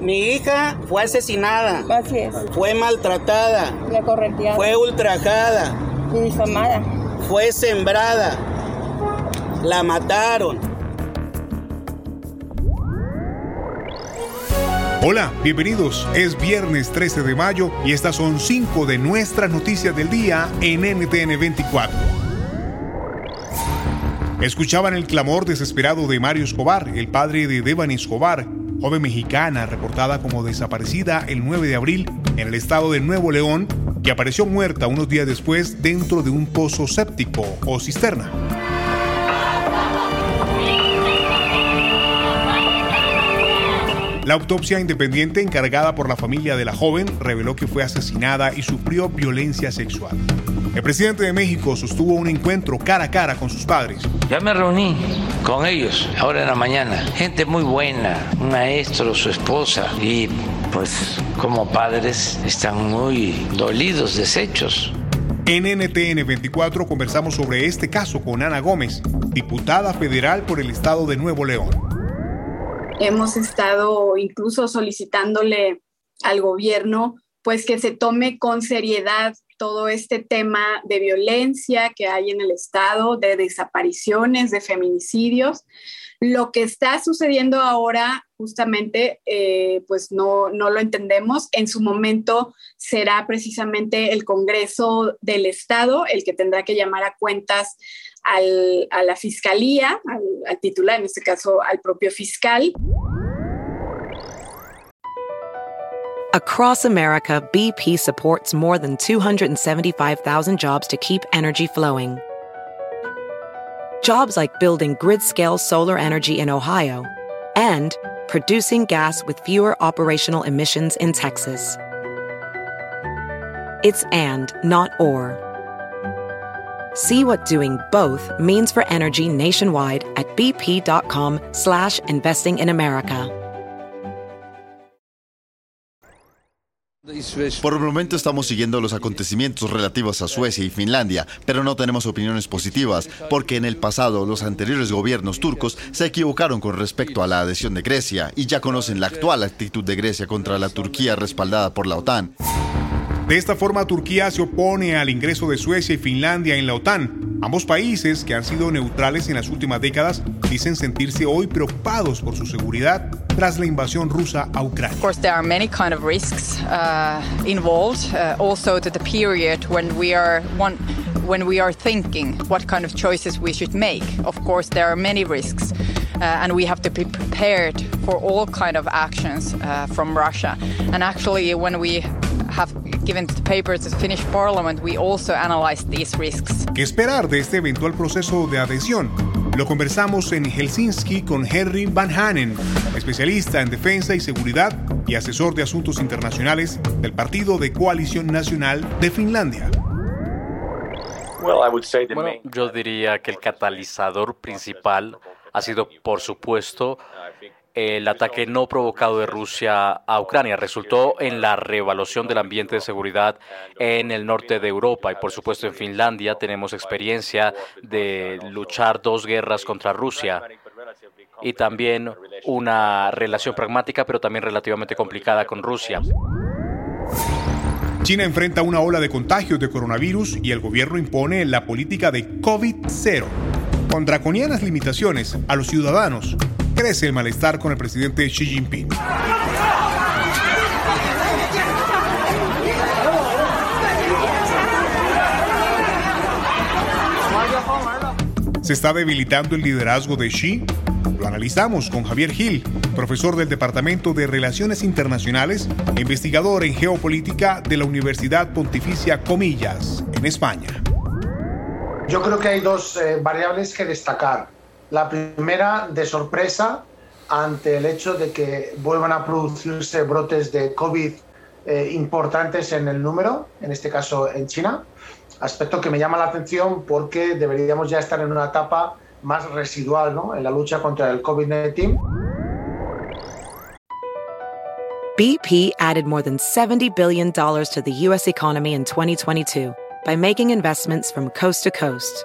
Mi hija fue asesinada. Así es. Fue maltratada. La correteada. Fue ultrajada. Y difamada. Fue sembrada. La mataron. Hola, bienvenidos. Es viernes 13 de mayo y estas son cinco de nuestras noticias del día en NTN 24. Escuchaban el clamor desesperado de Mario Escobar, el padre de Devani Escobar, joven mexicana reportada como desaparecida el 9 de abril en el estado de Nuevo León, que apareció muerta unos días después dentro de un pozo séptico o cisterna. La autopsia independiente encargada por la familia de la joven reveló que fue asesinada y sufrió violencia sexual. El presidente de México sostuvo un encuentro cara a cara con sus padres. Ya me reuní con ellos ahora en la mañana. Gente muy buena, un maestro, su esposa y pues como padres están muy dolidos, deshechos. En NTN 24 conversamos sobre este caso con Ana Gómez, diputada federal por el estado de Nuevo León. Hemos estado incluso solicitándole al gobierno pues que se tome con seriedad todo este tema de violencia que hay en el Estado, de desapariciones, de feminicidios. Lo que está sucediendo ahora, justamente, eh, pues no, no lo entendemos. En su momento será precisamente el Congreso del Estado el que tendrá que llamar a cuentas al, a la Fiscalía, al, al titular, en este caso al propio fiscal. Across America, BP supports more than 275,000 jobs to keep energy flowing. Jobs like building grid scale solar energy in Ohio and producing gas with fewer operational emissions in Texas. It's and, not or. See what doing both means for energy nationwide at bp.com slash investing in America. Por el momento estamos siguiendo los acontecimientos relativos a Suecia y Finlandia, pero no tenemos opiniones positivas, porque en el pasado los anteriores gobiernos turcos se equivocaron con respecto a la adhesión de Grecia y ya conocen la actual actitud de Grecia contra la Turquía respaldada por la OTAN. De esta forma, Turquía se opone al ingreso de Suecia y Finlandia en la OTAN. Ambos países, que han sido neutrales en las últimas décadas, dicen sentirse hoy preocupados por su seguridad tras la invasión rusa a Ucrania. Of course, there are many kind of risks uh, involved. Uh, also, to the period when we are one, when we are thinking what kind of choices we should make. Of course, there are many risks, uh, and we have to be prepared for all kind of actions uh, from Russia. And actually, when we have given the papers to the Finnish Parliament, we also analyzed these risks. ¿Qué esperar de este eventual proceso de adhesión? Lo conversamos en Helsinki con Henry Van Hanen, especialista en defensa y seguridad y asesor de asuntos internacionales del Partido de Coalición Nacional de Finlandia. Bueno, yo diría que el catalizador principal ha sido, por supuesto, el ataque no provocado de Rusia a Ucrania. Resultó en la reevaluación del ambiente de seguridad en el norte de Europa y, por supuesto, en Finlandia tenemos experiencia de luchar dos guerras contra Rusia y también una relación pragmática, pero también relativamente complicada con Rusia. China enfrenta una ola de contagios de coronavirus y el gobierno impone la política de COVID-0. Con draconianas limitaciones a los ciudadanos, crece el malestar con el presidente Xi Jinping. ¿Se está debilitando el liderazgo de Xi? Lo analizamos con Javier Gil, profesor del Departamento de Relaciones Internacionales investigador en geopolítica de la Universidad Pontificia Comillas, en España. Yo creo que hay dos eh, variables que destacar. La primera, de sorpresa, ante el hecho de que vuelvan a producirse brotes de COVID eh, importantes en el número, en este caso en China. Aspecto que me llama la atención porque deberíamos ya estar en una etapa más residual ¿no? en la lucha contra el COVID-19. BP added more than $70 billion to the U.S. economy in 2022 by making investments from coast to coast.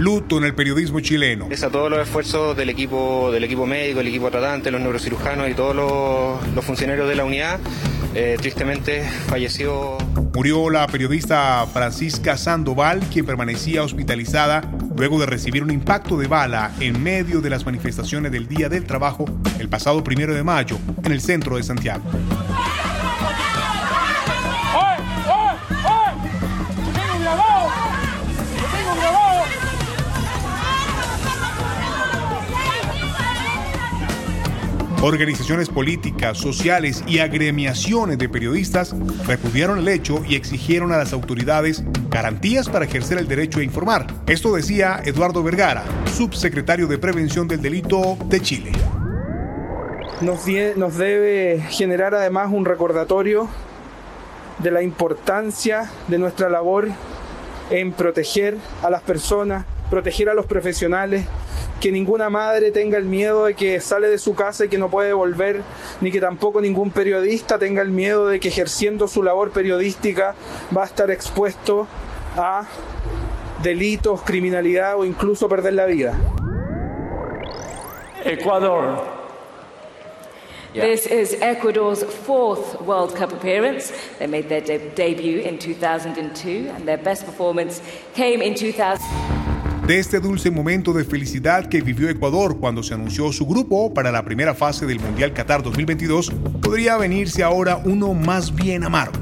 Luto en el periodismo chileno. Es a todos los esfuerzos del equipo, del equipo médico, el equipo tratante, los neurocirujanos y todos los, los funcionarios de la unidad. Eh, tristemente falleció. Murió la periodista Francisca Sandoval, quien permanecía hospitalizada luego de recibir un impacto de bala en medio de las manifestaciones del Día del Trabajo el pasado primero de mayo en el centro de Santiago. Organizaciones políticas, sociales y agremiaciones de periodistas repudiaron el hecho y exigieron a las autoridades garantías para ejercer el derecho a informar. Esto decía Eduardo Vergara, subsecretario de Prevención del Delito de Chile. Nos, nos debe generar además un recordatorio de la importancia de nuestra labor en proteger a las personas, proteger a los profesionales, que ninguna madre tenga el miedo de que sale de su casa y que no puede volver, ni que tampoco ningún periodista tenga el miedo de que ejerciendo su labor periodística va a estar expuesto a delitos, criminalidad o incluso perder la vida. Ecuador. This is Ecuador's fourth World Cup appearance. They made their de debut in 2002 and their best performance came in 2000 de este dulce momento de felicidad que vivió Ecuador cuando se anunció su grupo para la primera fase del Mundial Qatar 2022, podría venirse ahora uno más bien amargo.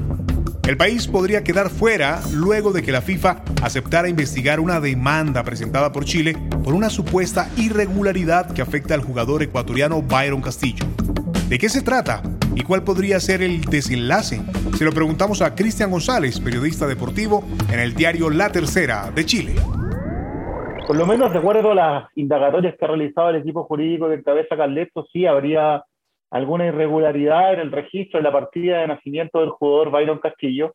El país podría quedar fuera luego de que la FIFA aceptara investigar una demanda presentada por Chile por una supuesta irregularidad que afecta al jugador ecuatoriano Byron Castillo. ¿De qué se trata? ¿Y cuál podría ser el desenlace? Se lo preguntamos a Cristian González, periodista deportivo en el diario La Tercera de Chile. Por lo menos, de acuerdo a las indagatorias que ha realizado el equipo jurídico de cabeza Carleto, sí habría alguna irregularidad en el registro de la partida de nacimiento del jugador Byron Castillo.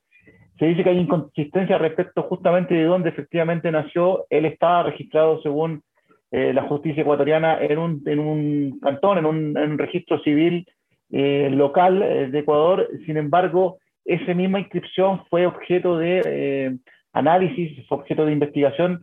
Se dice que hay inconsistencia respecto justamente de dónde efectivamente nació. Él estaba registrado según eh, la justicia ecuatoriana en un, en un cantón, en un, registro civil eh, local eh, de Ecuador. Sin embargo, esa misma inscripción fue objeto de análisis, fue objeto de investigación